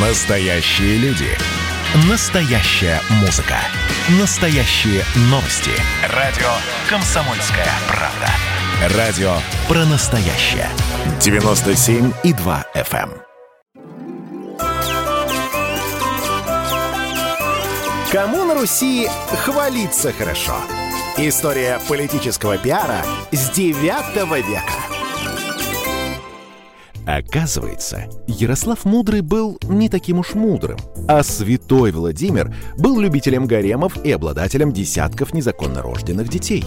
Настоящие люди. Настоящая музыка. Настоящие новости. Радио «Комсомольская правда». Радио про настоящее. 97,2 FM. эм. Кому на Руси хвалиться хорошо? История политического пиара с 9 века. Оказывается, Ярослав Мудрый был не таким уж мудрым, а святой Владимир был любителем гаремов и обладателем десятков незаконно рожденных детей.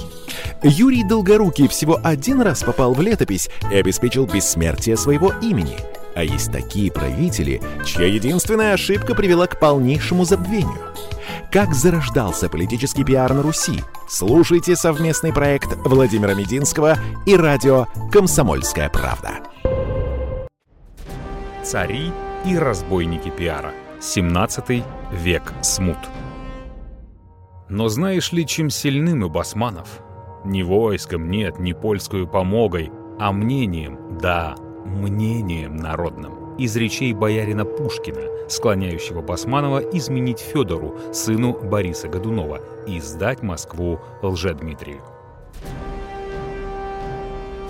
Юрий Долгорукий всего один раз попал в летопись и обеспечил бессмертие своего имени. А есть такие правители, чья единственная ошибка привела к полнейшему забвению. Как зарождался политический пиар на Руси? Слушайте совместный проект Владимира Мединского и радио «Комсомольская правда». Цари и разбойники пиара. 17 век смут. Но знаешь ли, чем сильны мы, басманов? Не войском, нет, не польскую помогой, а мнением, да, мнением народным. Из речей боярина Пушкина, склоняющего Басманова изменить Федору, сыну Бориса Годунова, и сдать Москву Лжедмитрию.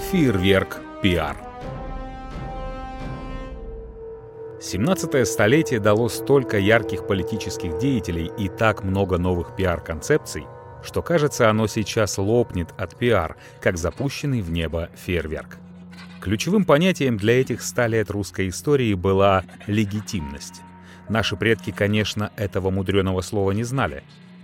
Фейерверк пиар. 17 столетие дало столько ярких политических деятелей и так много новых пиар-концепций, что кажется, оно сейчас лопнет от пиар, как запущенный в небо фейерверк. Ключевым понятием для этих ста лет русской истории была легитимность. Наши предки, конечно, этого мудреного слова не знали.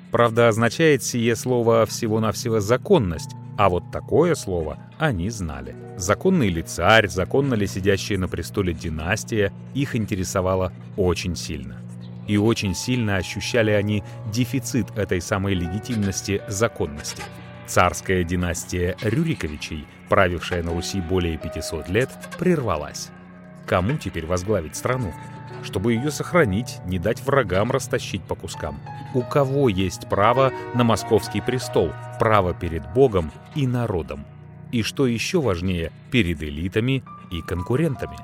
Правда, означает сие слово всего-навсего законность, а вот такое слово они знали. Законный ли царь, законно ли сидящая на престоле династия, их интересовало очень сильно. И очень сильно ощущали они дефицит этой самой легитимности законности. Царская династия Рюриковичей, правившая на Руси более 500 лет, прервалась. Кому теперь возглавить страну? Чтобы ее сохранить, не дать врагам растащить по кускам. У кого есть право на московский престол, право перед Богом и народом? И что еще важнее, перед элитами и конкурентами?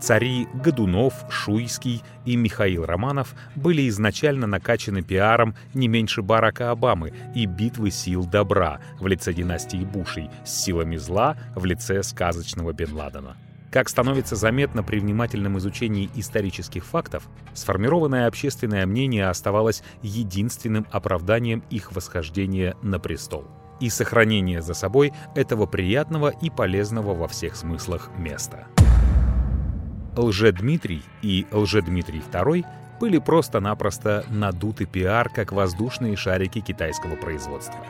Цари Годунов, Шуйский и Михаил Романов были изначально накачаны пиаром не меньше Барака Обамы и битвы сил добра в лице династии Бушей с силами зла в лице сказочного Бен Ладена. Как становится заметно при внимательном изучении исторических фактов, сформированное общественное мнение оставалось единственным оправданием их восхождения на престол и сохранения за собой этого приятного и полезного во всех смыслах места. Лжедмитрий и Лжедмитрий II были просто-напросто надуты пиар, как воздушные шарики китайского производства.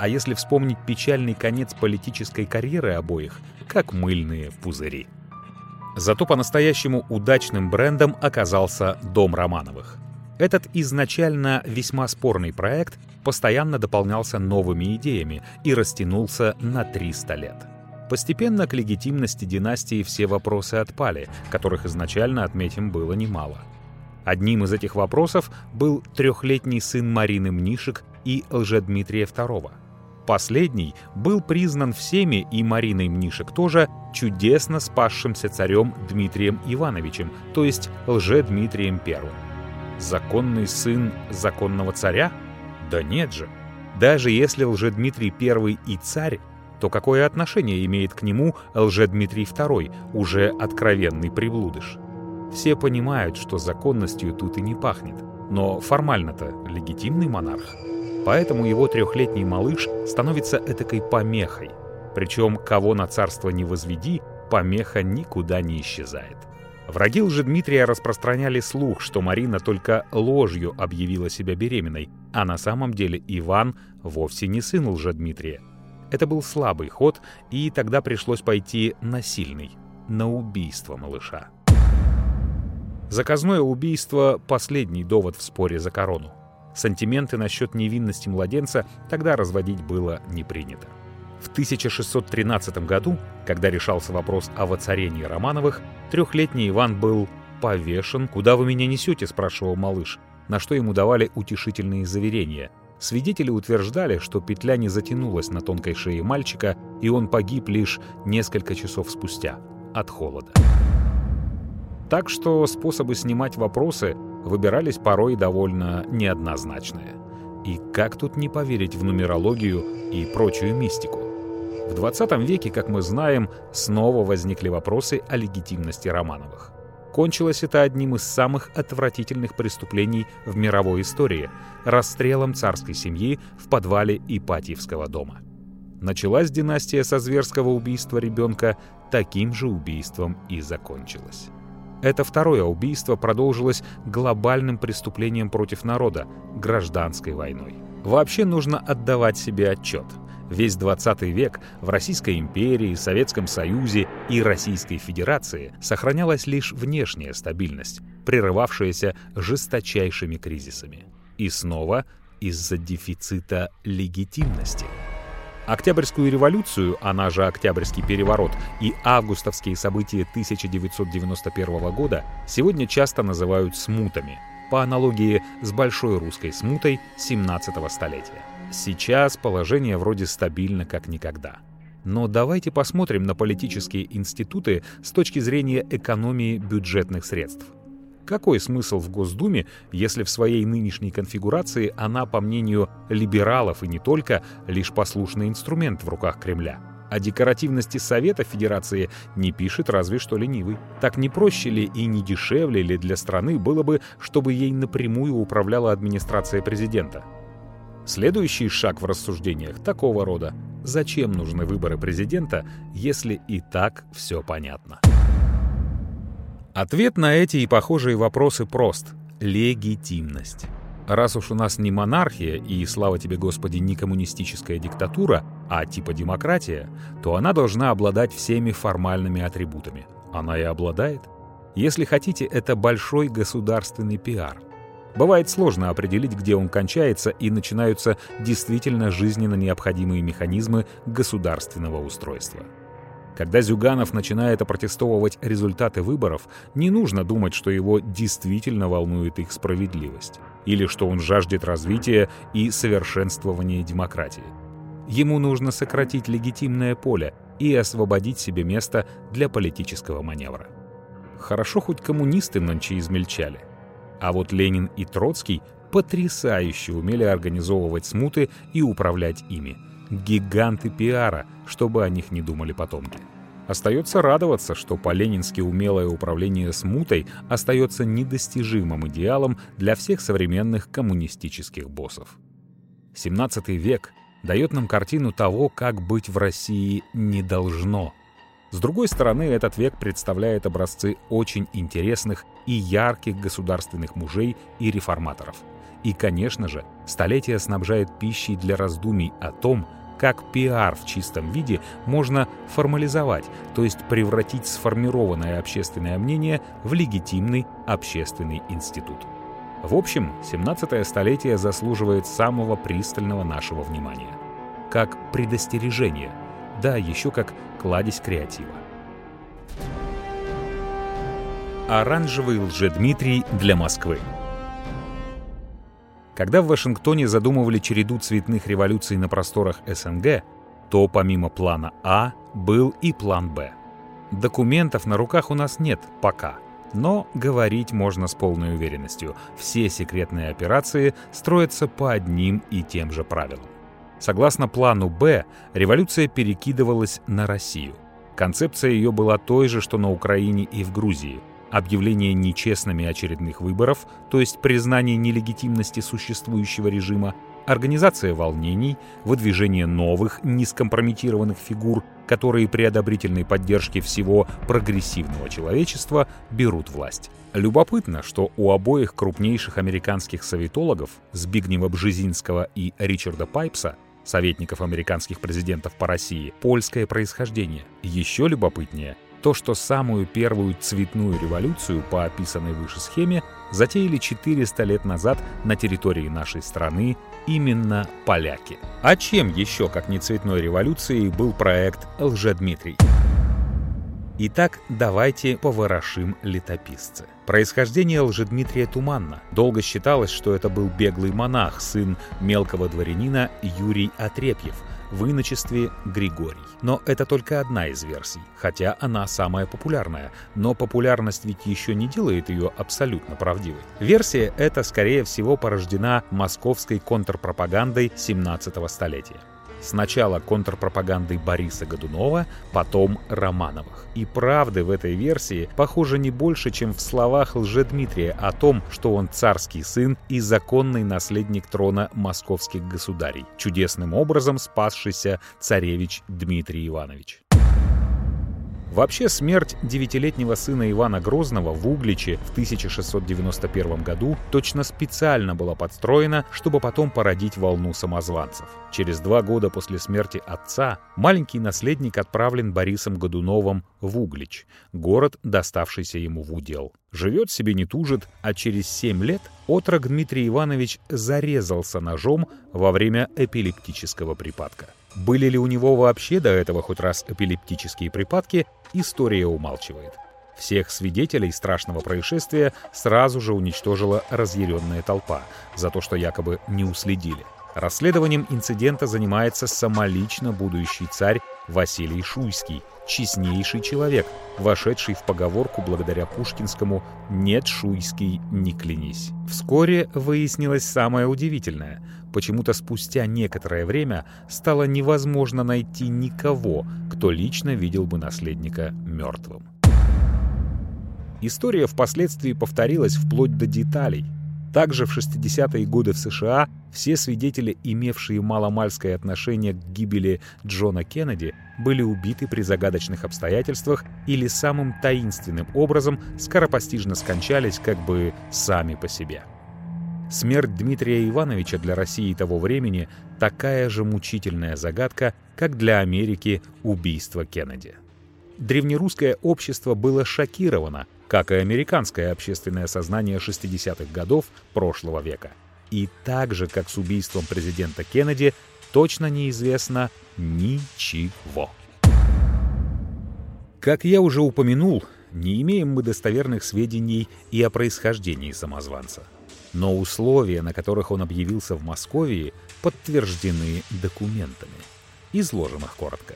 А если вспомнить печальный конец политической карьеры обоих, как мыльные пузыри. Зато по-настоящему удачным брендом оказался Дом Романовых. Этот изначально весьма спорный проект постоянно дополнялся новыми идеями и растянулся на 300 лет. Постепенно к легитимности династии все вопросы отпали, которых изначально, отметим, было немало. Одним из этих вопросов был трехлетний сын Марины Мнишек и Лжедмитрия II. Последний был признан всеми, и Мариной Мнишек тоже, чудесно спасшимся царем Дмитрием Ивановичем, то есть Лжедмитрием I. Законный сын законного царя? Да нет же. Даже если Лжедмитрий I и царь, то какое отношение имеет к нему Лжедмитрий II, уже откровенный приблудыш? Все понимают, что законностью тут и не пахнет. Но формально-то легитимный монарх. Поэтому его трехлетний малыш становится этакой помехой. Причем, кого на царство не возведи, помеха никуда не исчезает. Враги Дмитрия распространяли слух, что Марина только ложью объявила себя беременной, а на самом деле Иван вовсе не сын Дмитрия. Это был слабый ход, и тогда пришлось пойти насильный, на убийство малыша. Заказное убийство — последний довод в споре за корону. Сантименты насчет невинности младенца тогда разводить было не принято. В 1613 году, когда решался вопрос о воцарении Романовых, трехлетний Иван был повешен. «Куда вы меня несете?» — спрашивал малыш, на что ему давали утешительные заверения. Свидетели утверждали, что петля не затянулась на тонкой шее мальчика, и он погиб лишь несколько часов спустя от холода. Так что способы снимать вопросы выбирались порой довольно неоднозначные. И как тут не поверить в нумерологию и прочую мистику? В 20 веке, как мы знаем, снова возникли вопросы о легитимности Романовых. Кончилось это одним из самых отвратительных преступлений в мировой истории — расстрелом царской семьи в подвале Ипатьевского дома. Началась династия со зверского убийства ребенка, таким же убийством и закончилась. Это второе убийство продолжилось глобальным преступлением против народа — гражданской войной. Вообще нужно отдавать себе отчет. Весь 20 век в Российской империи, Советском Союзе и Российской Федерации сохранялась лишь внешняя стабильность, прерывавшаяся жесточайшими кризисами. И снова из-за дефицита легитимности — Октябрьскую революцию, она же Октябрьский переворот, и августовские события 1991 года сегодня часто называют смутами, по аналогии с Большой русской смутой 17 столетия. Сейчас положение вроде стабильно как никогда. Но давайте посмотрим на политические институты с точки зрения экономии бюджетных средств. Какой смысл в Госдуме, если в своей нынешней конфигурации она, по мнению либералов и не только, лишь послушный инструмент в руках Кремля? О декоративности Совета Федерации не пишет разве что ленивый. Так не проще ли и не дешевле ли для страны было бы, чтобы ей напрямую управляла администрация президента? Следующий шаг в рассуждениях такого рода. Зачем нужны выборы президента, если и так все понятно? Ответ на эти и похожие вопросы прост — легитимность. Раз уж у нас не монархия и, слава тебе Господи, не коммунистическая диктатура, а типа демократия, то она должна обладать всеми формальными атрибутами. Она и обладает. Если хотите, это большой государственный пиар. Бывает сложно определить, где он кончается и начинаются действительно жизненно необходимые механизмы государственного устройства. Когда Зюганов начинает опротестовывать результаты выборов, не нужно думать, что его действительно волнует их справедливость, или что он жаждет развития и совершенствования демократии. Ему нужно сократить легитимное поле и освободить себе место для политического маневра. Хорошо хоть коммунисты нонче измельчали. А вот Ленин и Троцкий потрясающе умели организовывать смуты и управлять ими – гиганты пиара, чтобы о них не думали потомки. Остается радоваться, что по-ленински умелое управление смутой остается недостижимым идеалом для всех современных коммунистических боссов. 17 век дает нам картину того, как быть в России не должно. С другой стороны, этот век представляет образцы очень интересных и ярких государственных мужей и реформаторов. И, конечно же, столетие снабжает пищей для раздумий о том, как пиар в чистом виде можно формализовать, то есть превратить сформированное общественное мнение в легитимный общественный институт. В общем, 17 столетие заслуживает самого пристального нашего внимания. Как предостережение, да, еще как кладезь креатива. Оранжевый лжедмитрий для Москвы. Когда в Вашингтоне задумывали череду цветных революций на просторах СНГ, то помимо плана А был и план Б. Документов на руках у нас нет пока, но говорить можно с полной уверенностью. Все секретные операции строятся по одним и тем же правилам. Согласно плану Б, революция перекидывалась на Россию. Концепция ее была той же, что на Украине и в Грузии – объявление нечестными очередных выборов, то есть признание нелегитимности существующего режима, организация волнений, выдвижение новых, нескомпрометированных фигур, которые при одобрительной поддержке всего прогрессивного человечества берут власть. Любопытно, что у обоих крупнейших американских советологов, Збигнева Бжезинского и Ричарда Пайпса, советников американских президентов по России, польское происхождение. Еще любопытнее — то, что самую первую цветную революцию по описанной выше схеме затеяли 400 лет назад на территории нашей страны именно поляки. А чем еще, как не цветной революцией, был проект «Лжедмитрий»? Итак, давайте поворошим летописцы. Происхождение Лжедмитрия туманно. Долго считалось, что это был беглый монах, сын мелкого дворянина Юрий Отрепьев, в иночестве Григорий. Но это только одна из версий, хотя она самая популярная. Но популярность ведь еще не делает ее абсолютно правдивой. Версия эта, скорее всего, порождена московской контрпропагандой 17 столетия. Сначала контрпропагандой Бориса Годунова, потом Романовых. И правды в этой версии, похоже, не больше, чем в словах Лжедмитрия о том, что он царский сын и законный наследник трона московских государей, чудесным образом спасшийся царевич Дмитрий Иванович. Вообще, смерть девятилетнего сына Ивана Грозного в Угличе в 1691 году точно специально была подстроена, чтобы потом породить волну самозванцев. Через два года после смерти отца маленький наследник отправлен Борисом Годуновым в Углич, город, доставшийся ему в удел. Живет себе не тужит, а через семь лет отрок Дмитрий Иванович зарезался ножом во время эпилептического припадка. Были ли у него вообще до этого хоть раз эпилептические припадки, история умалчивает. Всех свидетелей страшного происшествия сразу же уничтожила разъяренная толпа за то, что якобы не уследили. Расследованием инцидента занимается самолично будущий царь Василий Шуйский, честнейший человек, вошедший в поговорку благодаря пушкинскому «нет, Шуйский, не клянись». Вскоре выяснилось самое удивительное. Почему-то спустя некоторое время стало невозможно найти никого, кто лично видел бы наследника мертвым. История впоследствии повторилась вплоть до деталей – также в 60-е годы в США все свидетели, имевшие маломальское отношение к гибели Джона Кеннеди, были убиты при загадочных обстоятельствах или самым таинственным образом скоропостижно скончались как бы сами по себе. Смерть Дмитрия Ивановича для России того времени такая же мучительная загадка, как для Америки убийство Кеннеди. Древнерусское общество было шокировано как и американское общественное сознание 60-х годов прошлого века. И так же, как с убийством президента Кеннеди, точно неизвестно ничего. Как я уже упомянул, не имеем мы достоверных сведений и о происхождении самозванца. Но условия, на которых он объявился в Москве, подтверждены документами. Изложим их коротко.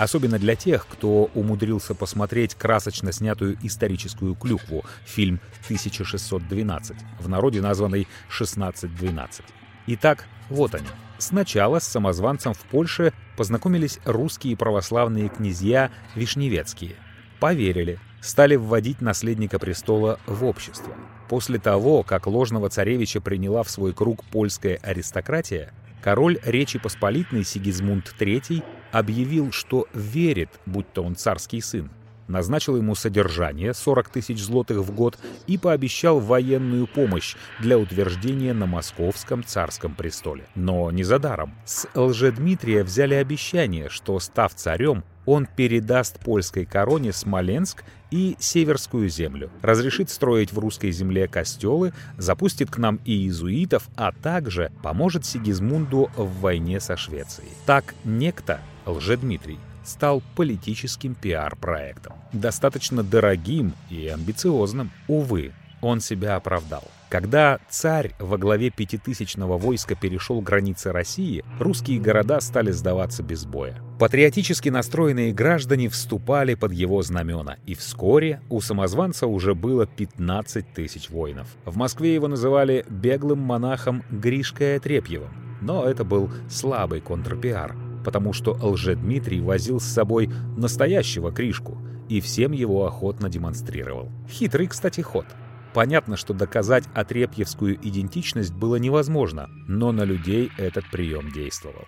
Особенно для тех, кто умудрился посмотреть красочно снятую историческую клюкву, фильм «1612», в народе названный «1612». Итак, вот они. Сначала с самозванцем в Польше познакомились русские православные князья Вишневецкие. Поверили, стали вводить наследника престола в общество. После того, как ложного царевича приняла в свой круг польская аристократия, король Речи Посполитной Сигизмунд III объявил, что верит, будь то он царский сын, назначил ему содержание 40 тысяч злотых в год и пообещал военную помощь для утверждения на московском царском престоле. Но не за даром. С Лжедмитрия взяли обещание, что, став царем, он передаст польской короне Смоленск и Северскую землю, разрешит строить в русской земле костелы, запустит к нам и иезуитов, а также поможет Сигизмунду в войне со Швецией. Так некто, Лжедмитрий, стал политическим пиар-проектом. Достаточно дорогим и амбициозным. Увы, он себя оправдал. Когда царь во главе пятитысячного войска перешел границы России, русские города стали сдаваться без боя. Патриотически настроенные граждане вступали под его знамена, и вскоре у самозванца уже было 15 тысяч воинов. В Москве его называли беглым монахом Гришкой Отрепьевым, но это был слабый контрпиар, потому что Лжедмитрий возил с собой настоящего Кришку и всем его охотно демонстрировал. Хитрый, кстати, ход — Понятно, что доказать отрепьевскую идентичность было невозможно, но на людей этот прием действовал.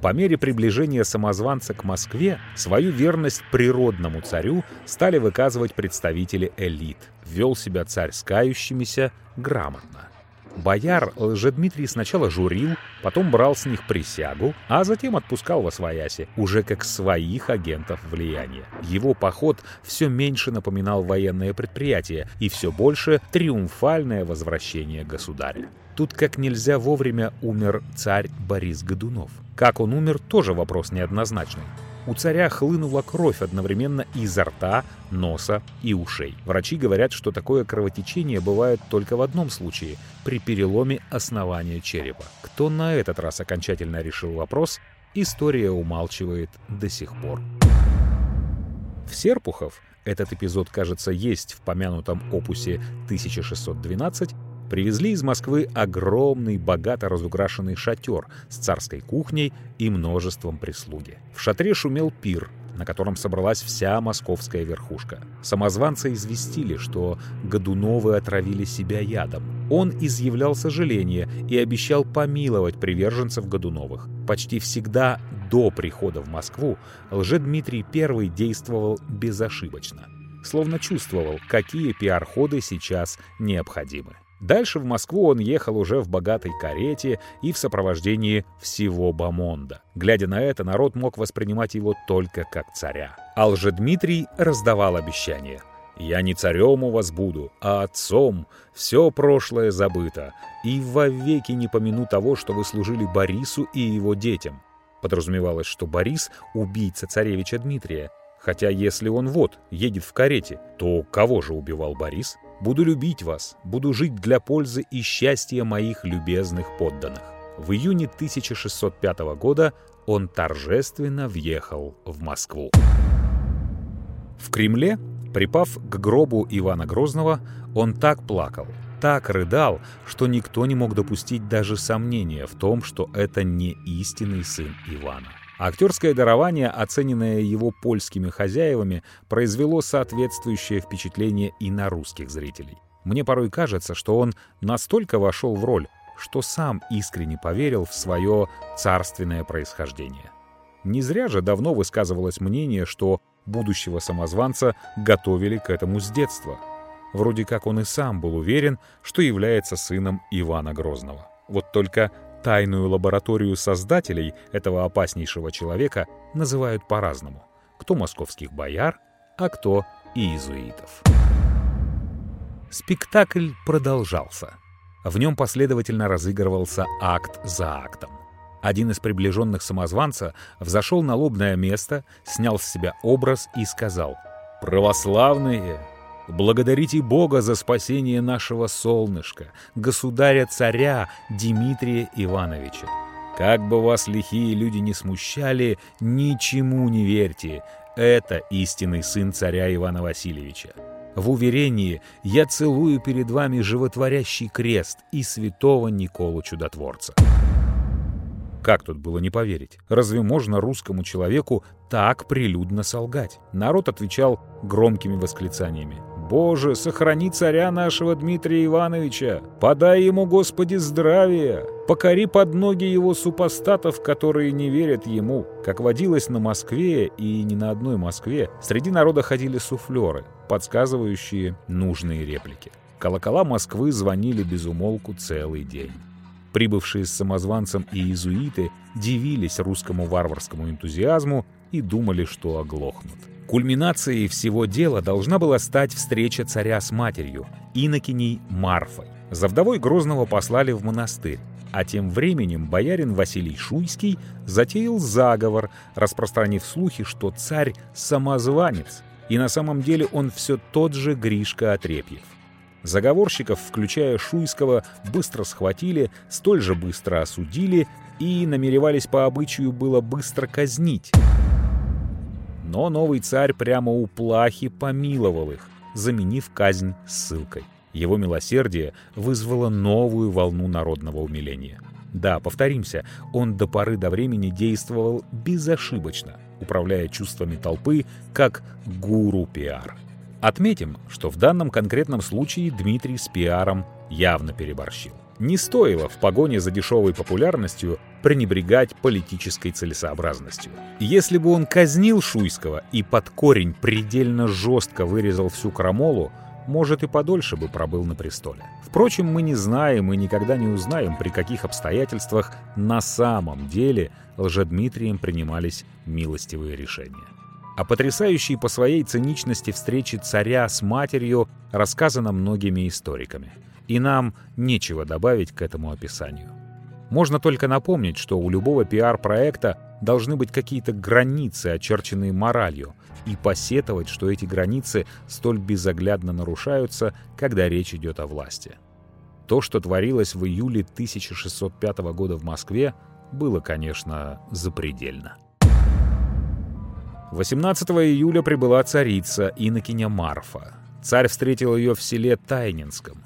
По мере приближения самозванца к Москве, свою верность природному царю стали выказывать представители элит. Вел себя царь с кающимися грамотно. Бояр Лжедмитрий сначала журил, потом брал с них присягу, а затем отпускал во свояси, уже как своих агентов влияния. Его поход все меньше напоминал военное предприятие и все больше триумфальное возвращение государя. Тут как нельзя вовремя умер царь Борис Годунов. Как он умер, тоже вопрос неоднозначный. У царя хлынула кровь одновременно изо рта, носа и ушей. Врачи говорят, что такое кровотечение бывает только в одном случае – при переломе основания черепа. Кто на этот раз окончательно решил вопрос, история умалчивает до сих пор. В Серпухов этот эпизод, кажется, есть в помянутом опусе 1612, привезли из Москвы огромный, богато разукрашенный шатер с царской кухней и множеством прислуги. В шатре шумел пир, на котором собралась вся московская верхушка. Самозванцы известили, что Годуновы отравили себя ядом. Он изъявлял сожаление и обещал помиловать приверженцев Годуновых. Почти всегда до прихода в Москву Лжедмитрий I действовал безошибочно. Словно чувствовал, какие пиар-ходы сейчас необходимы. Дальше в Москву он ехал уже в богатой карете и в сопровождении всего Бамонда. Глядя на это, народ мог воспринимать его только как царя. А Лжедмитрий раздавал обещания. «Я не царем у вас буду, а отцом. Все прошлое забыто. И вовеки не помяну того, что вы служили Борису и его детям». Подразумевалось, что Борис — убийца царевича Дмитрия. Хотя если он вот, едет в карете, то кого же убивал Борис? Буду любить вас, буду жить для пользы и счастья моих любезных подданных. В июне 1605 года он торжественно въехал в Москву. В Кремле, припав к гробу Ивана Грозного, он так плакал, так рыдал, что никто не мог допустить даже сомнения в том, что это не истинный сын Ивана. Актерское дарование, оцененное его польскими хозяевами, произвело соответствующее впечатление и на русских зрителей. Мне порой кажется, что он настолько вошел в роль, что сам искренне поверил в свое царственное происхождение. Не зря же давно высказывалось мнение, что будущего самозванца готовили к этому с детства. Вроде как он и сам был уверен, что является сыном Ивана Грозного. Вот только Тайную лабораторию создателей этого опаснейшего человека называют по-разному. Кто московских бояр, а кто иезуитов. Спектакль продолжался. В нем последовательно разыгрывался акт за актом. Один из приближенных самозванца взошел на лобное место, снял с себя образ и сказал «Православные, Благодарите Бога за спасение нашего солнышка, государя-царя Дмитрия Ивановича. Как бы вас лихие люди не смущали, ничему не верьте. Это истинный сын царя Ивана Васильевича. В уверении я целую перед вами животворящий крест и святого Николу Чудотворца. Как тут было не поверить? Разве можно русскому человеку так прилюдно солгать? Народ отвечал громкими восклицаниями. «Боже, сохрани царя нашего Дмитрия Ивановича! Подай ему, Господи, здравия! Покори под ноги его супостатов, которые не верят ему!» Как водилось на Москве и не на одной Москве, среди народа ходили суфлеры, подсказывающие нужные реплики. Колокола Москвы звонили без умолку целый день. Прибывшие с самозванцем и иезуиты дивились русскому варварскому энтузиазму и думали, что оглохнут. Кульминацией всего дела должна была стать встреча царя с матерью, инокиней Марфой. За вдовой Грозного послали в монастырь, а тем временем боярин Василий Шуйский затеял заговор, распространив слухи, что царь — самозванец, и на самом деле он все тот же Гришка Отрепьев. Заговорщиков, включая Шуйского, быстро схватили, столь же быстро осудили и намеревались по обычаю было быстро казнить. Но новый царь прямо у плахи помиловал их, заменив казнь ссылкой. Его милосердие вызвало новую волну народного умиления. Да, повторимся, он до поры до времени действовал безошибочно, управляя чувствами толпы как гуру пиар. Отметим, что в данном конкретном случае Дмитрий с пиаром явно переборщил. Не стоило в погоне за дешевой популярностью пренебрегать политической целесообразностью. Если бы он казнил Шуйского и под корень предельно жестко вырезал всю крамолу, может и подольше бы пробыл на престоле. Впрочем, мы не знаем и никогда не узнаем, при каких обстоятельствах на самом деле лжедмитрием принимались милостивые решения. О потрясающей по своей циничности встрече царя с матерью рассказано многими историками. И нам нечего добавить к этому описанию. Можно только напомнить, что у любого пиар-проекта должны быть какие-то границы, очерченные моралью, и посетовать, что эти границы столь безоглядно нарушаются, когда речь идет о власти. То, что творилось в июле 1605 года в Москве, было, конечно, запредельно. 18 июля прибыла царица Инокиня Марфа. Царь встретил ее в селе Тайнинском.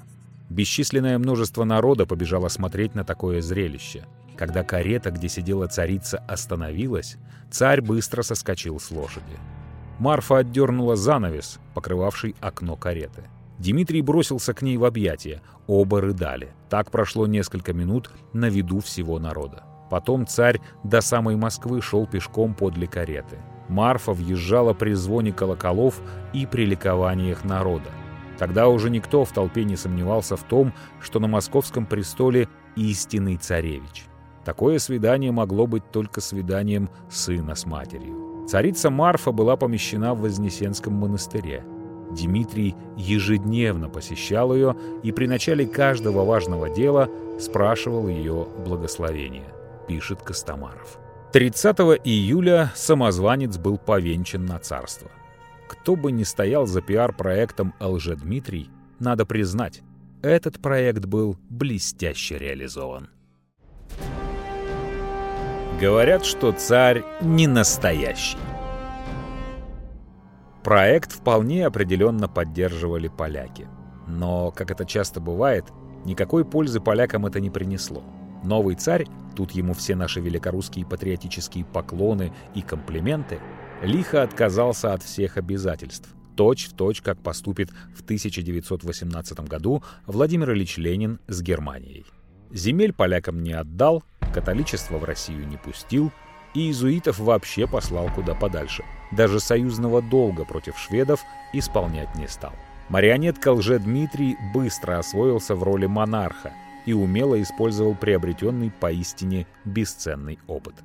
Бесчисленное множество народа побежало смотреть на такое зрелище. Когда карета, где сидела царица, остановилась, царь быстро соскочил с лошади. Марфа отдернула занавес, покрывавший окно кареты. Дмитрий бросился к ней в объятия. Оба рыдали. Так прошло несколько минут на виду всего народа. Потом царь до самой Москвы шел пешком подле кареты. Марфа въезжала при звоне колоколов и при ликованиях народа. Тогда уже никто в толпе не сомневался в том, что на московском престоле истинный царевич. Такое свидание могло быть только свиданием сына с матерью. Царица Марфа была помещена в Вознесенском монастыре. Дмитрий ежедневно посещал ее и при начале каждого важного дела спрашивал ее благословения, пишет Костомаров. 30 июля самозванец был повенчан на царство. Кто бы ни стоял за пиар-проектом «Лжедмитрий», надо признать, этот проект был блестяще реализован. Говорят, что царь не настоящий. Проект вполне определенно поддерживали поляки. Но, как это часто бывает, никакой пользы полякам это не принесло. Новый царь, тут ему все наши великорусские патриотические поклоны и комплименты, лихо отказался от всех обязательств, точь в точь, как поступит в 1918 году Владимир Ильич Ленин с Германией. Земель полякам не отдал, католичество в Россию не пустил, и иезуитов вообще послал куда подальше. Даже союзного долга против шведов исполнять не стал. Марионетка лже-Дмитрий быстро освоился в роли монарха и умело использовал приобретенный поистине бесценный опыт.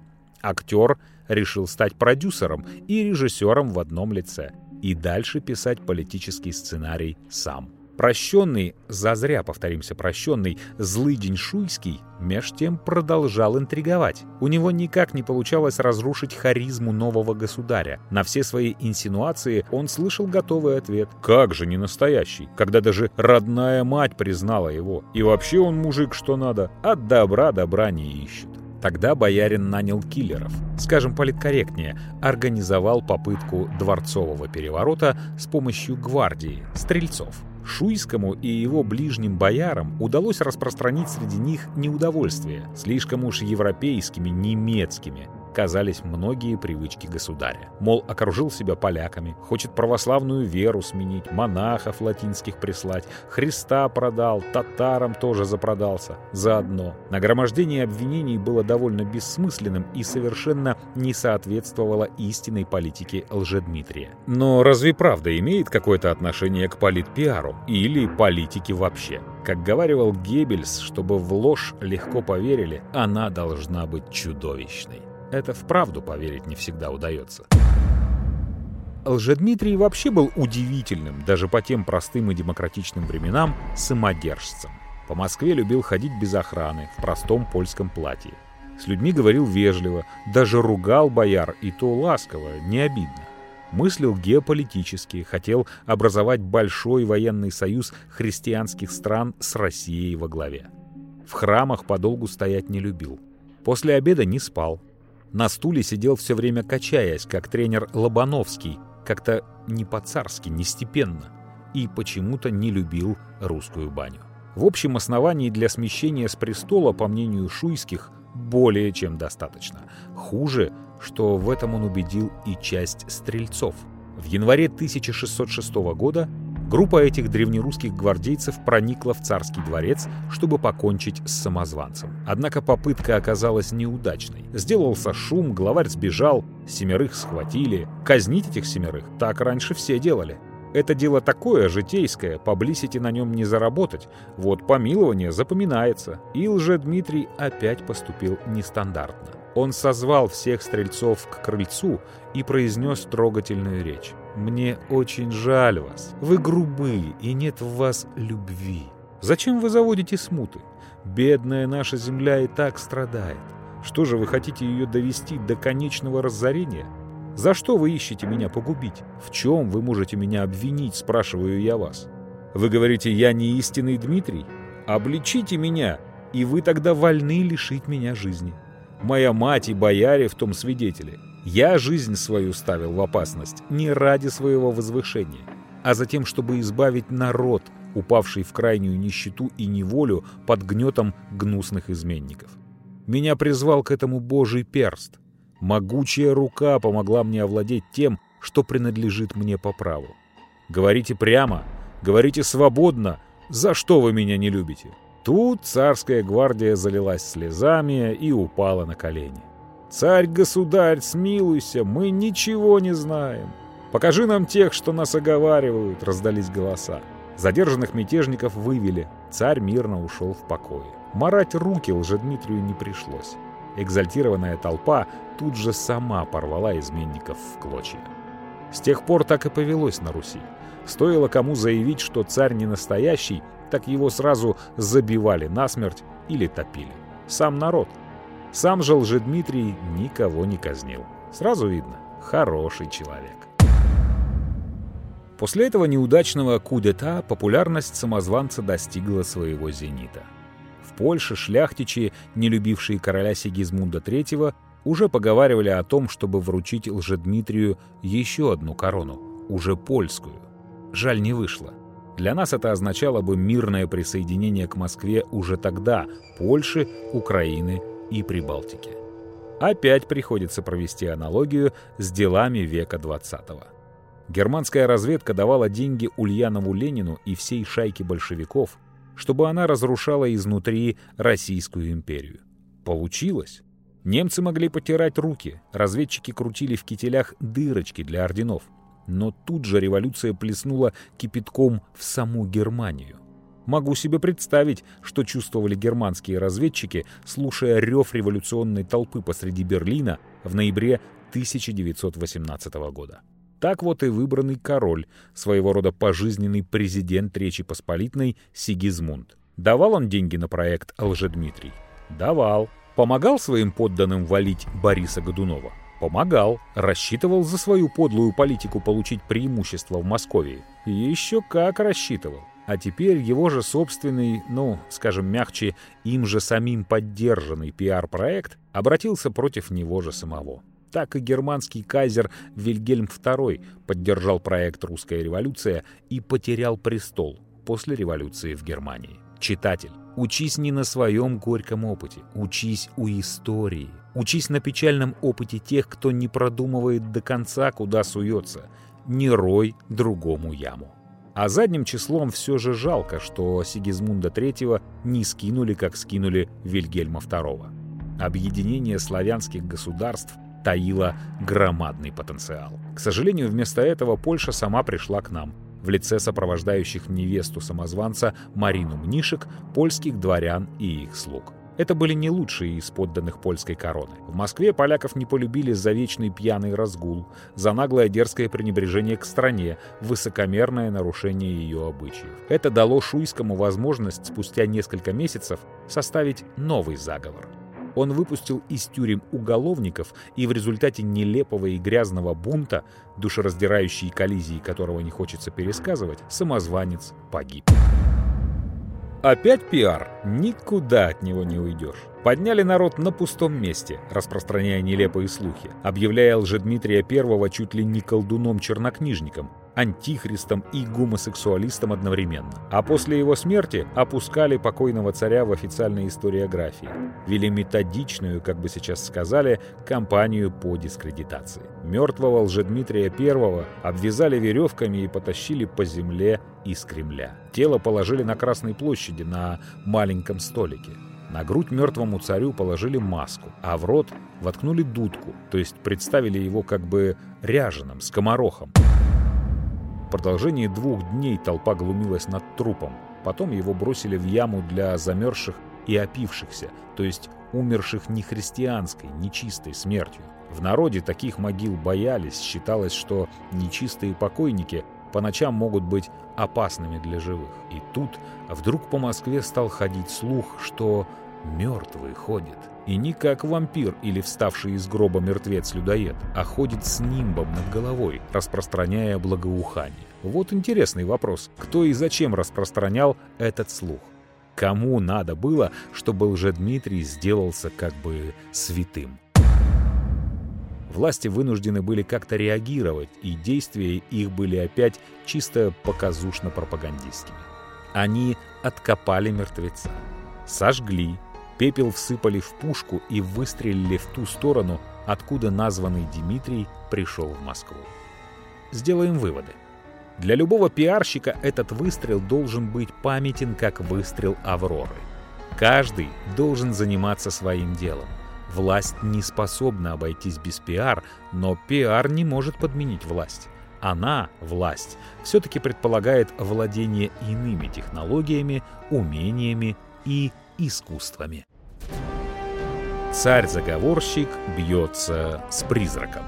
Актер решил стать продюсером и режиссером в одном лице и дальше писать политический сценарий сам. Прощенный, зазря повторимся, прощенный, злый день Шуйский меж тем продолжал интриговать. У него никак не получалось разрушить харизму нового государя. На все свои инсинуации он слышал готовый ответ. Как же не настоящий, когда даже родная мать признала его. И вообще он мужик что надо, от добра добра не ищет. Тогда боярин нанял киллеров. Скажем политкорректнее, организовал попытку дворцового переворота с помощью гвардии, стрельцов. Шуйскому и его ближним боярам удалось распространить среди них неудовольствие слишком уж европейскими, немецкими, казались многие привычки государя. Мол, окружил себя поляками, хочет православную веру сменить, монахов латинских прислать, Христа продал, татарам тоже запродался. Заодно. Нагромождение обвинений было довольно бессмысленным и совершенно не соответствовало истинной политике Лжедмитрия. Но разве правда имеет какое-то отношение к политпиару или политике вообще? Как говаривал Геббельс, чтобы в ложь легко поверили, она должна быть чудовищной. Это вправду поверить не всегда удается. Лжедмитрий вообще был удивительным, даже по тем простым и демократичным временам, самодержцем. По Москве любил ходить без охраны, в простом польском платье. С людьми говорил вежливо, даже ругал бояр, и то ласково, не обидно. Мыслил геополитически, хотел образовать большой военный союз христианских стран с Россией во главе. В храмах подолгу стоять не любил. После обеда не спал, на стуле сидел все время качаясь, как тренер Лобановский, как-то не по-царски, не степенно, и почему-то не любил русскую баню. В общем, оснований для смещения с престола, по мнению шуйских, более чем достаточно. Хуже, что в этом он убедил и часть стрельцов. В январе 1606 года Группа этих древнерусских гвардейцев проникла в царский дворец, чтобы покончить с самозванцем. Однако попытка оказалась неудачной. Сделался шум, главарь сбежал, семерых схватили. Казнить этих семерых так раньше все делали. Это дело такое, житейское, поблисити на нем не заработать. Вот помилование запоминается. И лже-Дмитрий опять поступил нестандартно. Он созвал всех стрельцов к крыльцу и произнес трогательную речь. «Мне очень жаль вас. Вы грубые, и нет в вас любви. Зачем вы заводите смуты? Бедная наша земля и так страдает. Что же, вы хотите ее довести до конечного разорения? За что вы ищете меня погубить? В чем вы можете меня обвинить, спрашиваю я вас? Вы говорите, я не истинный Дмитрий? Обличите меня, и вы тогда вольны лишить меня жизни. Моя мать и бояре в том свидетели. Я жизнь свою ставил в опасность не ради своего возвышения, а за тем, чтобы избавить народ, упавший в крайнюю нищету и неволю под гнетом гнусных изменников. Меня призвал к этому Божий перст. Могучая рука помогла мне овладеть тем, что принадлежит мне по праву. Говорите прямо, говорите свободно, за что вы меня не любите. Тут царская гвардия залилась слезами и упала на колени. «Царь-государь, смилуйся, мы ничего не знаем. Покажи нам тех, что нас оговаривают», — раздались голоса. Задержанных мятежников вывели. Царь мирно ушел в покое. Марать руки Лжедмитрию не пришлось. Экзальтированная толпа тут же сама порвала изменников в клочья. С тех пор так и повелось на Руси. Стоило кому заявить, что царь не настоящий, так его сразу забивали насмерть или топили. Сам народ. Сам же Лжедмитрий никого не казнил. Сразу видно, хороший человек. После этого неудачного кудета популярность самозванца достигла своего зенита. В Польше шляхтичи, не любившие короля Сигизмунда III, уже поговаривали о том, чтобы вручить Лжедмитрию еще одну корону, уже польскую. Жаль, не вышло. Для нас это означало бы мирное присоединение к Москве уже тогда Польши, Украины и Прибалтики. Опять приходится провести аналогию с делами века XX. Германская разведка давала деньги Ульянову Ленину и всей шайке большевиков, чтобы она разрушала изнутри Российскую империю. Получилось. Немцы могли потирать руки, разведчики крутили в кителях дырочки для орденов. Но тут же революция плеснула кипятком в саму Германию. Могу себе представить, что чувствовали германские разведчики, слушая рев революционной толпы посреди Берлина в ноябре 1918 года. Так вот и выбранный король, своего рода пожизненный президент Речи Посполитной Сигизмунд. Давал он деньги на проект Лжедмитрий? Давал. Помогал своим подданным валить Бориса Годунова? Помогал. Рассчитывал за свою подлую политику получить преимущество в Москве? Еще как рассчитывал а теперь его же собственный, ну, скажем мягче, им же самим поддержанный пиар-проект обратился против него же самого. Так и германский кайзер Вильгельм II поддержал проект «Русская революция» и потерял престол после революции в Германии. Читатель, учись не на своем горьком опыте, учись у истории. Учись на печальном опыте тех, кто не продумывает до конца, куда суется. Не рой другому яму. А задним числом все же жалко, что Сигизмунда III не скинули, как скинули Вильгельма II. Объединение славянских государств таило громадный потенциал. К сожалению, вместо этого Польша сама пришла к нам в лице сопровождающих невесту самозванца Марину Мнишек, польских дворян и их слуг. Это были не лучшие из подданных польской короны. В Москве поляков не полюбили за вечный пьяный разгул, за наглое дерзкое пренебрежение к стране, высокомерное нарушение ее обычаев. Это дало Шуйскому возможность спустя несколько месяцев составить новый заговор. Он выпустил из тюрем уголовников, и в результате нелепого и грязного бунта, душераздирающей коллизии которого не хочется пересказывать, самозванец погиб. Опять пиар. Никуда от него не уйдешь. Подняли народ на пустом месте, распространяя нелепые слухи, объявляя Лжедмитрия I чуть ли не колдуном-чернокнижником, антихристом и гомосексуалистом одновременно. А после его смерти опускали покойного царя в официальной историографии. Вели методичную, как бы сейчас сказали, кампанию по дискредитации. Мертвого Лжедмитрия I обвязали веревками и потащили по земле из Кремля. Тело положили на Красной площади на маленьком столике. На грудь мертвому царю положили маску, а в рот воткнули дудку, то есть представили его как бы ряженым, скоморохом. В продолжении двух дней толпа глумилась над трупом. Потом его бросили в яму для замерзших и опившихся, то есть умерших нехристианской, нечистой смертью. В народе таких могил боялись, считалось, что нечистые покойники по ночам могут быть опасными для живых. И тут вдруг по Москве стал ходить слух, что мертвый ходит. И не как вампир или вставший из гроба мертвец-людоед, а ходит с нимбом над головой, распространяя благоухание. Вот интересный вопрос. Кто и зачем распространял этот слух? Кому надо было, чтобы Лжедмитрий сделался как бы святым? Власти вынуждены были как-то реагировать, и действия их были опять чисто показушно-пропагандистскими. Они откопали мертвеца, сожгли, пепел всыпали в пушку и выстрелили в ту сторону, откуда названный Дмитрий пришел в Москву. Сделаем выводы. Для любого пиарщика этот выстрел должен быть памятен как выстрел Авроры. Каждый должен заниматься своим делом. Власть не способна обойтись без пиар, но пиар не может подменить власть. Она, власть, все-таки предполагает владение иными технологиями, умениями и искусствами. Царь-заговорщик бьется с призраком.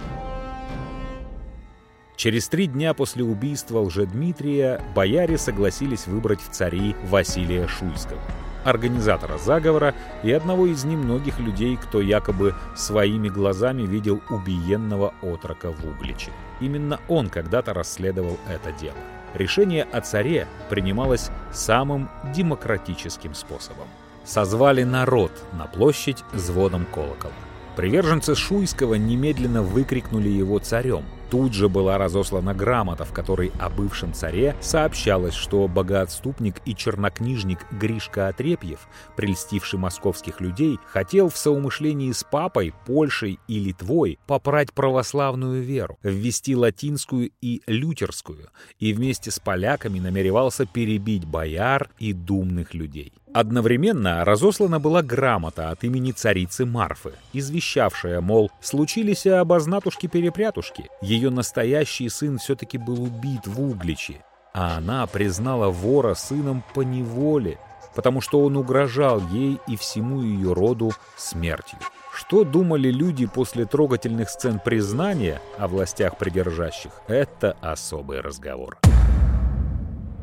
Через три дня после убийства Лжедмитрия бояре согласились выбрать в цари Василия Шуйского организатора заговора и одного из немногих людей, кто якобы своими глазами видел убиенного отрока в Угличе. Именно он когда-то расследовал это дело. Решение о царе принималось самым демократическим способом. Созвали народ на площадь звоном колокола. Приверженцы Шуйского немедленно выкрикнули его царем – Тут же была разослана грамота, в которой о бывшем царе сообщалось, что богоотступник и чернокнижник Гришка Отрепьев, прельстивший московских людей, хотел в соумышлении с папой, Польшей и Литвой попрать православную веру, ввести латинскую и лютерскую, и вместе с поляками намеревался перебить бояр и думных людей. Одновременно разослана была грамота от имени царицы Марфы, извещавшая, мол, случились обознатушки-перепрятушки. Ее настоящий сын все-таки был убит в Угличе, а она признала вора сыном по неволе, потому что он угрожал ей и всему ее роду смертью. Что думали люди после трогательных сцен признания о властях придержащих, это особый разговор.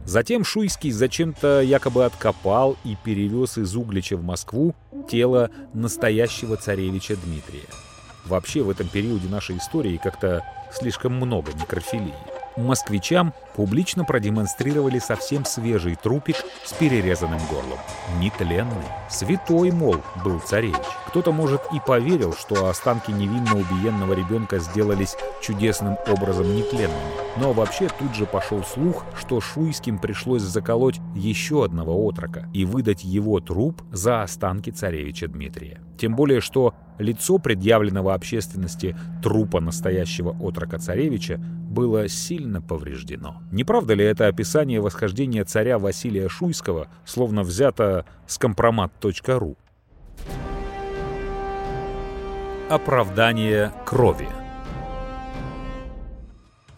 Затем Шуйский зачем-то якобы откопал и перевез из Углича в Москву тело настоящего царевича Дмитрия. Вообще в этом периоде нашей истории как-то слишком много некрофилии москвичам публично продемонстрировали совсем свежий трупик с перерезанным горлом. Нетленный, святой, мол, был царевич. Кто-то, может, и поверил, что останки невинно убиенного ребенка сделались чудесным образом нетленными. Но вообще тут же пошел слух, что Шуйским пришлось заколоть еще одного отрока и выдать его труп за останки царевича Дмитрия. Тем более, что лицо предъявленного общественности трупа настоящего отрока царевича было сильно повреждено. Не правда ли это описание восхождения царя Василия Шуйского, словно взято с компромат.ру? Оправдание крови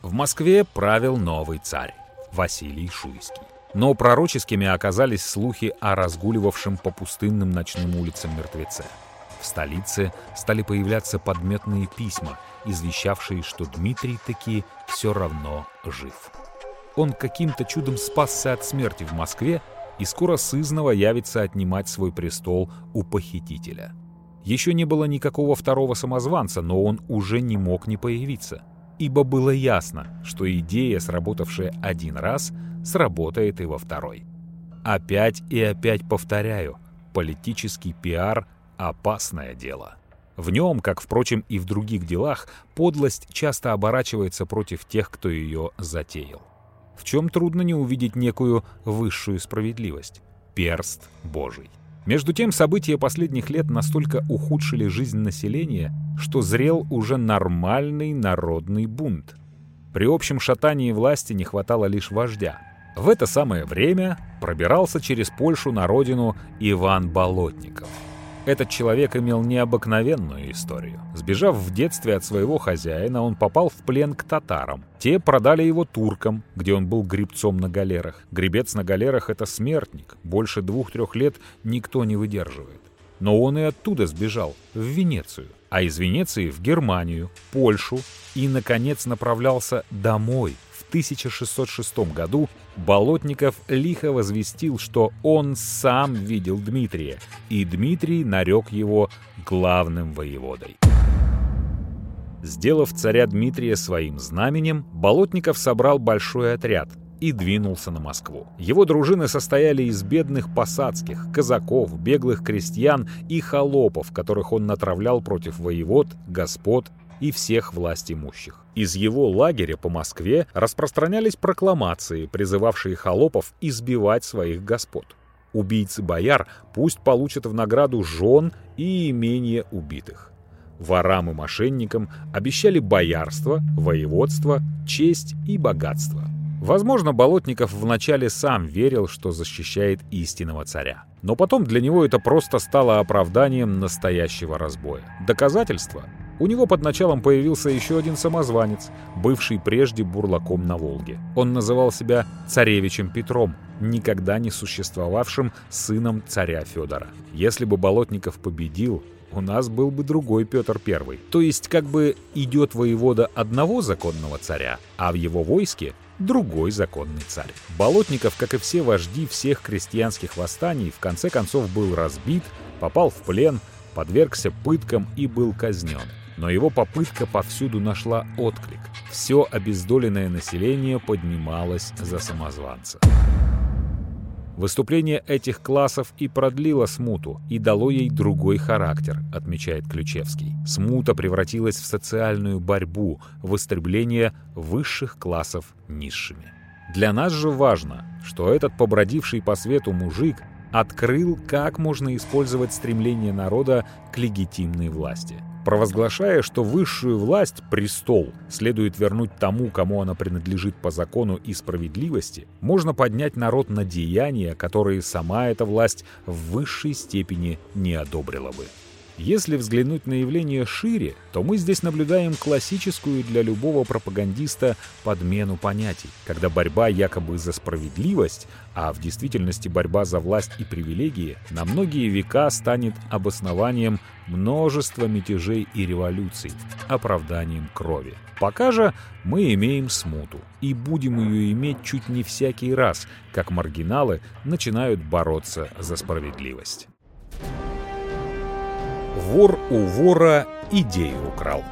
В Москве правил новый царь Василий Шуйский. Но пророческими оказались слухи о разгуливавшем по пустынным ночным улицам мертвеце. В столице стали появляться подметные письма, извещавшие, что Дмитрий таки все равно жив. Он каким-то чудом спасся от смерти в Москве и скоро сызново явится отнимать свой престол у похитителя. Еще не было никакого второго самозванца, но он уже не мог не появиться, ибо было ясно, что идея, сработавшая один раз, сработает и во второй. Опять и опять повторяю, политический пиар – опасное дело. В нем, как, впрочем, и в других делах, подлость часто оборачивается против тех, кто ее затеял. В чем трудно не увидеть некую высшую справедливость. Перст Божий. Между тем, события последних лет настолько ухудшили жизнь населения, что зрел уже нормальный народный бунт. При общем шатании власти не хватало лишь вождя. В это самое время пробирался через Польшу на родину Иван Болотников – этот человек имел необыкновенную историю. Сбежав в детстве от своего хозяина, он попал в плен к татарам. Те продали его туркам, где он был гребцом на галерах. Гребец на галерах — это смертник. Больше двух-трех лет никто не выдерживает. Но он и оттуда сбежал, в Венецию. А из Венеции в Германию, Польшу и, наконец, направлялся домой, в 1606 году Болотников лихо возвестил, что он сам видел Дмитрия, и Дмитрий нарек его главным воеводой. Сделав царя Дмитрия своим знаменем, Болотников собрал большой отряд и двинулся на Москву. Его дружины состояли из бедных посадских, казаков, беглых крестьян и холопов, которых он натравлял против воевод, господ и всех власть имущих. Из его лагеря по Москве распространялись прокламации, призывавшие холопов избивать своих господ. Убийцы бояр пусть получат в награду жен и имения убитых. Ворам и мошенникам обещали боярство, воеводство, честь и богатство. Возможно, Болотников вначале сам верил, что защищает истинного царя. Но потом для него это просто стало оправданием настоящего разбоя. Доказательство? У него под началом появился еще один самозванец, бывший прежде бурлаком на Волге. Он называл себя царевичем Петром, никогда не существовавшим сыном царя Федора. Если бы Болотников победил, у нас был бы другой Петр I. То есть как бы идет воевода одного законного царя, а в его войске другой законный царь. Болотников, как и все вожди всех крестьянских восстаний, в конце концов был разбит, попал в плен, подвергся пыткам и был казнен. Но его попытка повсюду нашла отклик. Все обездоленное население поднималось за самозванца. Выступление этих классов и продлило смуту, и дало ей другой характер, отмечает Ключевский. Смута превратилась в социальную борьбу, в истребление высших классов низшими. Для нас же важно, что этот побродивший по свету мужик открыл, как можно использовать стремление народа к легитимной власти – провозглашая, что высшую власть, престол, следует вернуть тому, кому она принадлежит по закону и справедливости, можно поднять народ на деяния, которые сама эта власть в высшей степени не одобрила бы. Если взглянуть на явление шире, то мы здесь наблюдаем классическую для любого пропагандиста подмену понятий, когда борьба якобы за справедливость, а в действительности борьба за власть и привилегии на многие века станет обоснованием множества мятежей и революций, оправданием крови. Пока же мы имеем смуту, и будем ее иметь чуть не всякий раз, как маргиналы начинают бороться за справедливость. Вор у вора идею украл.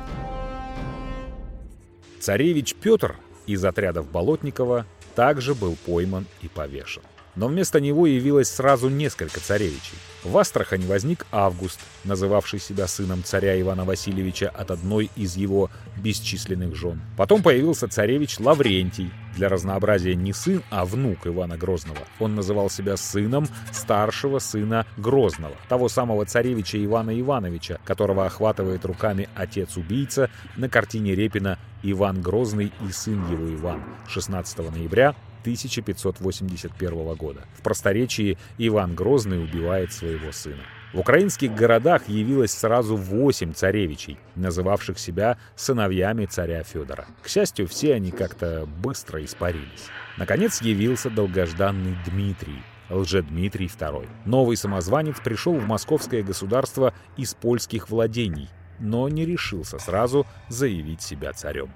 Царевич Петр из отрядов Болотникова также был пойман и повешен. Но вместо него явилось сразу несколько царевичей. В Астрахани возник Август, называвший себя сыном царя Ивана Васильевича от одной из его бесчисленных жен. Потом появился царевич Лаврентий, для разнообразия не сын, а внук Ивана Грозного. Он называл себя сыном старшего сына Грозного, того самого царевича Ивана Ивановича, которого охватывает руками отец-убийца на картине Репина «Иван Грозный и сын его Иван» 16 ноября 1581 года. В просторечии Иван Грозный убивает своего сына. В украинских городах явилось сразу восемь царевичей, называвших себя сыновьями царя Федора. К счастью, все они как-то быстро испарились. Наконец явился долгожданный Дмитрий, Лжедмитрий II. Новый самозванец пришел в московское государство из польских владений, но не решился сразу заявить себя царем.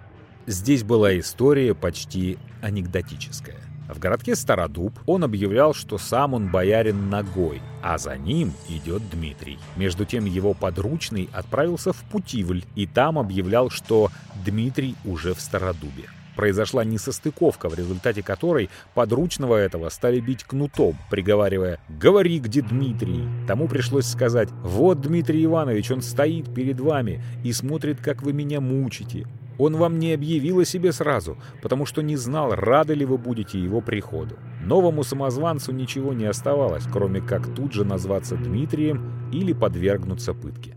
Здесь была история почти анекдотическая. В городке Стародуб он объявлял, что сам он боярин ногой, а за ним идет Дмитрий. Между тем его подручный отправился в Путивль и там объявлял, что Дмитрий уже в Стародубе. Произошла несостыковка, в результате которой подручного этого стали бить кнутом, приговаривая «Говори, где Дмитрий?». Тому пришлось сказать «Вот Дмитрий Иванович, он стоит перед вами и смотрит, как вы меня мучите. Он вам не объявил о себе сразу, потому что не знал, рады ли вы будете его приходу. Новому самозванцу ничего не оставалось, кроме как тут же назваться Дмитрием или подвергнуться пытке.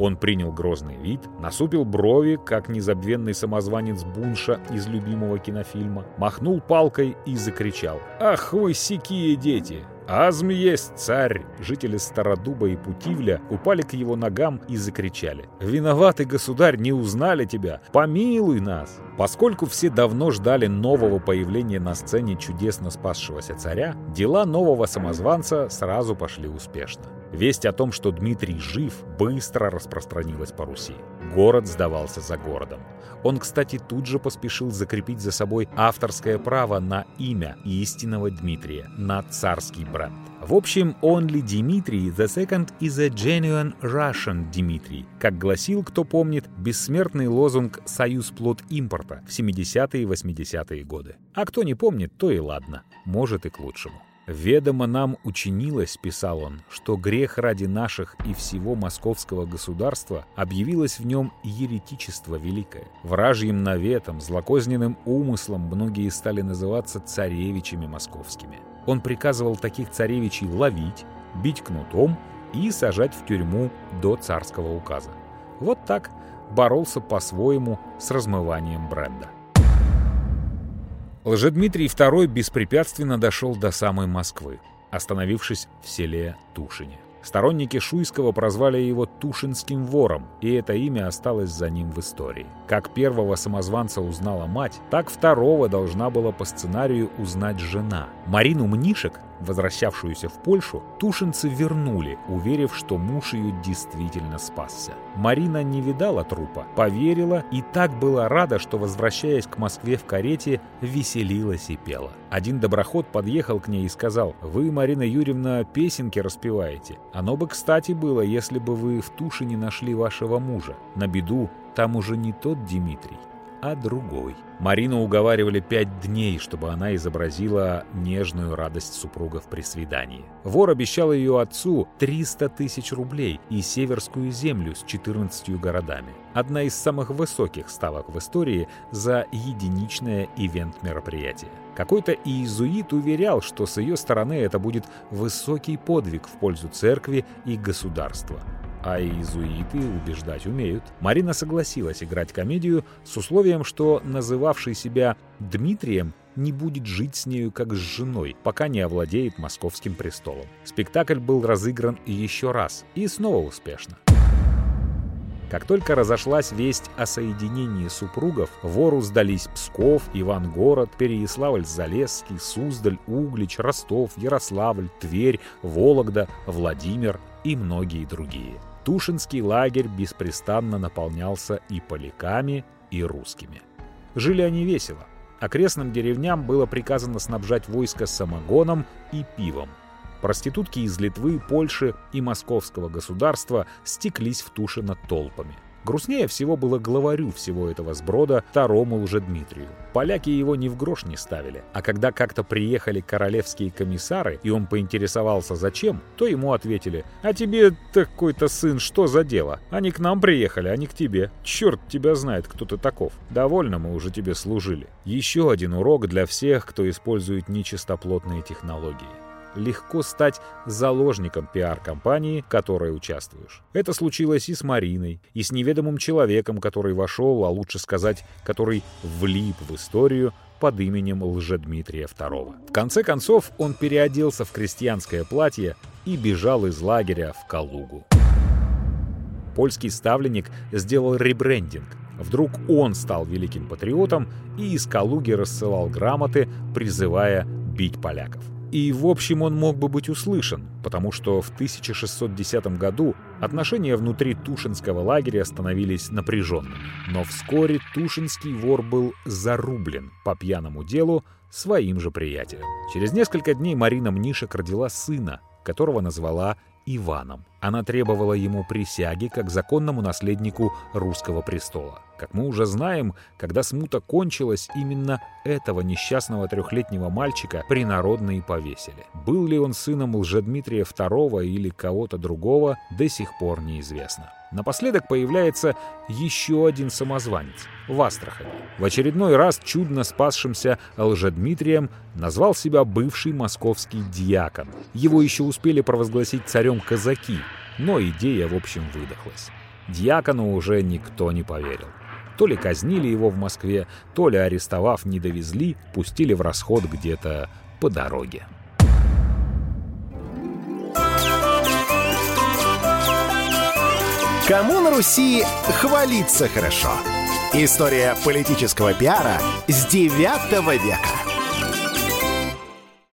Он принял грозный вид, насупил брови, как незабвенный самозванец Бунша из любимого кинофильма, махнул палкой и закричал «Ах вы, сякие дети! «Азм есть царь!» Жители Стародуба и Путивля упали к его ногам и закричали. «Виноватый государь, не узнали тебя! Помилуй нас!» Поскольку все давно ждали нового появления на сцене чудесно спасшегося царя, дела нового самозванца сразу пошли успешно. Весть о том, что Дмитрий жив, быстро распространилась по Руси. Город сдавался за городом. Он, кстати, тут же поспешил закрепить за собой авторское право на имя истинного Дмитрия, на царский бренд. В общем, only Дмитрий the second is a genuine Russian Дмитрий, как гласил, кто помнит, бессмертный лозунг «Союз плод импорта» в 70-е и 80-е годы. А кто не помнит, то и ладно, может и к лучшему. «Ведомо нам учинилось, — писал он, — что грех ради наших и всего московского государства объявилось в нем еретичество великое. Вражьим наветом, злокозненным умыслом многие стали называться царевичами московскими. Он приказывал таких царевичей ловить, бить кнутом и сажать в тюрьму до царского указа. Вот так боролся по-своему с размыванием бренда. Лжедмитрий II беспрепятственно дошел до самой Москвы, остановившись в селе Тушине. Сторонники Шуйского прозвали его Тушинским вором, и это имя осталось за ним в истории. Как первого самозванца узнала мать, так второго должна была по сценарию узнать жена. Марину Мнишек, возвращавшуюся в Польшу, тушинцы вернули, уверив, что муж ее действительно спасся. Марина не видала трупа, поверила и так была рада, что, возвращаясь к Москве в карете, веселилась и пела. Один доброход подъехал к ней и сказал, «Вы, Марина Юрьевна, песенки распеваете. Оно бы кстати было, если бы вы в Тушине нашли вашего мужа. На беду, там уже не тот Дмитрий, а другой. Марину уговаривали пять дней, чтобы она изобразила нежную радость супругов при свидании. Вор обещал ее отцу 300 тысяч рублей и северскую землю с 14 городами. Одна из самых высоких ставок в истории за единичное ивент-мероприятие. Какой-то иезуит уверял, что с ее стороны это будет высокий подвиг в пользу церкви и государства а иезуиты убеждать умеют. Марина согласилась играть комедию с условием, что называвший себя Дмитрием не будет жить с нею как с женой, пока не овладеет московским престолом. Спектакль был разыгран еще раз, и снова успешно. Как только разошлась весть о соединении супругов, вору сдались Псков, Ивангород, Переяславль-Залесский, Суздаль, Углич, Ростов, Ярославль, Тверь, Вологда, Владимир и многие другие. Тушинский лагерь беспрестанно наполнялся и поляками, и русскими. Жили они весело. Окрестным деревням было приказано снабжать войско самогоном и пивом. Проститутки из Литвы, Польши и Московского государства стеклись в Тушино толпами – Грустнее всего было главарю всего этого сброда, второму Дмитрию. Поляки его ни в грош не ставили, а когда как-то приехали королевские комиссары, и он поинтересовался зачем, то ему ответили, «А тебе такой-то сын что за дело? Они к нам приехали, а не к тебе. Черт тебя знает, кто ты таков. Довольно мы уже тебе служили». Еще один урок для всех, кто использует нечистоплотные технологии легко стать заложником пиар-компании, в которой участвуешь. Это случилось и с Мариной, и с неведомым человеком, который вошел, а лучше сказать, который влип в историю под именем Лжедмитрия II. В конце концов, он переоделся в крестьянское платье и бежал из лагеря в Калугу. Польский ставленник сделал ребрендинг. Вдруг он стал великим патриотом и из Калуги рассылал грамоты, призывая бить поляков. И, в общем, он мог бы быть услышан, потому что в 1610 году отношения внутри Тушинского лагеря становились напряженными. Но вскоре Тушинский вор был зарублен по пьяному делу своим же приятелем. Через несколько дней Марина Мнишек родила сына, которого назвала Иваном. Она требовала ему присяги как законному наследнику русского престола. Как мы уже знаем, когда смута кончилась, именно этого несчастного трехлетнего мальчика принародно и повесили. Был ли он сыном Лжедмитрия II или кого-то другого, до сих пор неизвестно. Напоследок появляется еще один самозванец в Астрахани. В очередной раз чудно спасшимся Лжедмитрием назвал себя бывший московский диакон. Его еще успели провозгласить царем казаки, но идея в общем выдохлась. Диакону уже никто не поверил. То ли казнили его в Москве, то ли, арестовав, не довезли, пустили в расход где-то по дороге. Кому на Руси хвалиться хорошо? История политического пиара с 9 века.